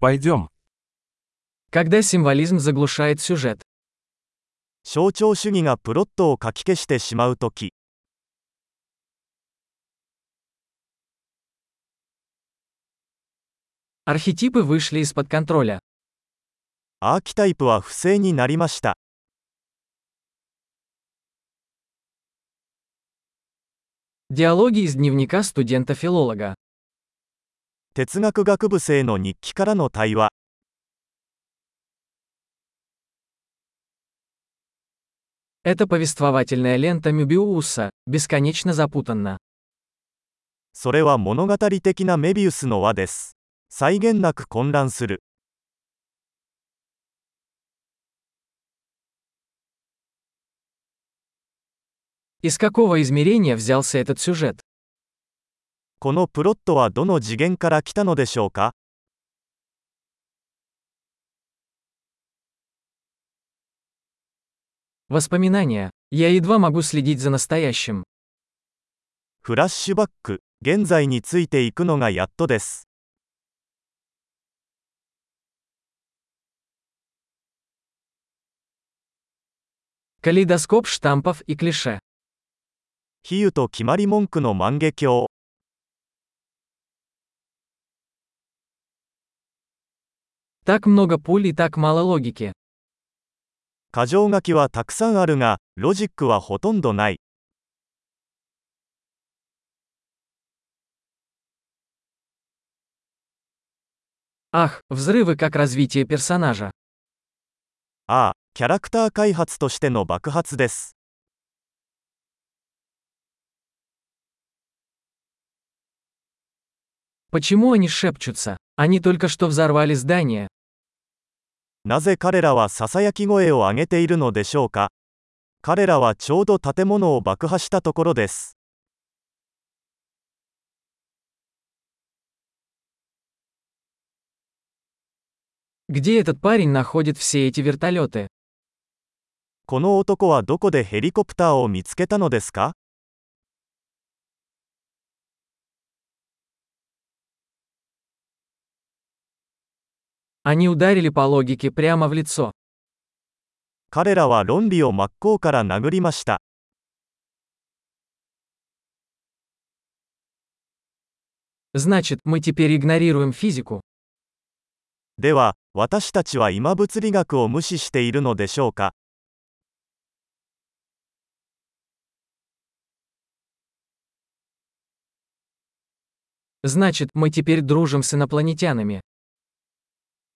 Пойдем. Когда символизм заглушает сюжет. 象徴主義がプロットを書き消してしまうとき Архетипы вышли из-под контроля. アーキタイプは不正になりました Диалоги из дневника студента-филолога. 哲学学部生の日記からの対話それは物語的なメビウスの輪です。際限なく混乱する。Из какого измерения взялся э このプロットはどの次元から来たのでしょうか Воспоминания. Я едва могу следить за настоящим. フラッシュバック、現在についていくのがやっとです。Калейдоскоп штампов и клише. 比喩と決まり文句の万華鏡。Так много пуль и так мало логики. 過剰書きはたくさんあるが、ロジックはほとんどない。Ах, взрывы как развитие персонажа. А, Почему они шепчутся? Они только что взорвали здание. なぜ彼らはささやき声を上げているのでしょうか彼らはちょうど建物を爆破したところですこの男はどこでヘリコプターを見つけたのですか Они ударили по логике прямо в лицо. Значит, мы теперь игнорируем физику. では、私たちは今物理学を無視しているのでしょうか Значит, мы теперь дружим с инопланетянами.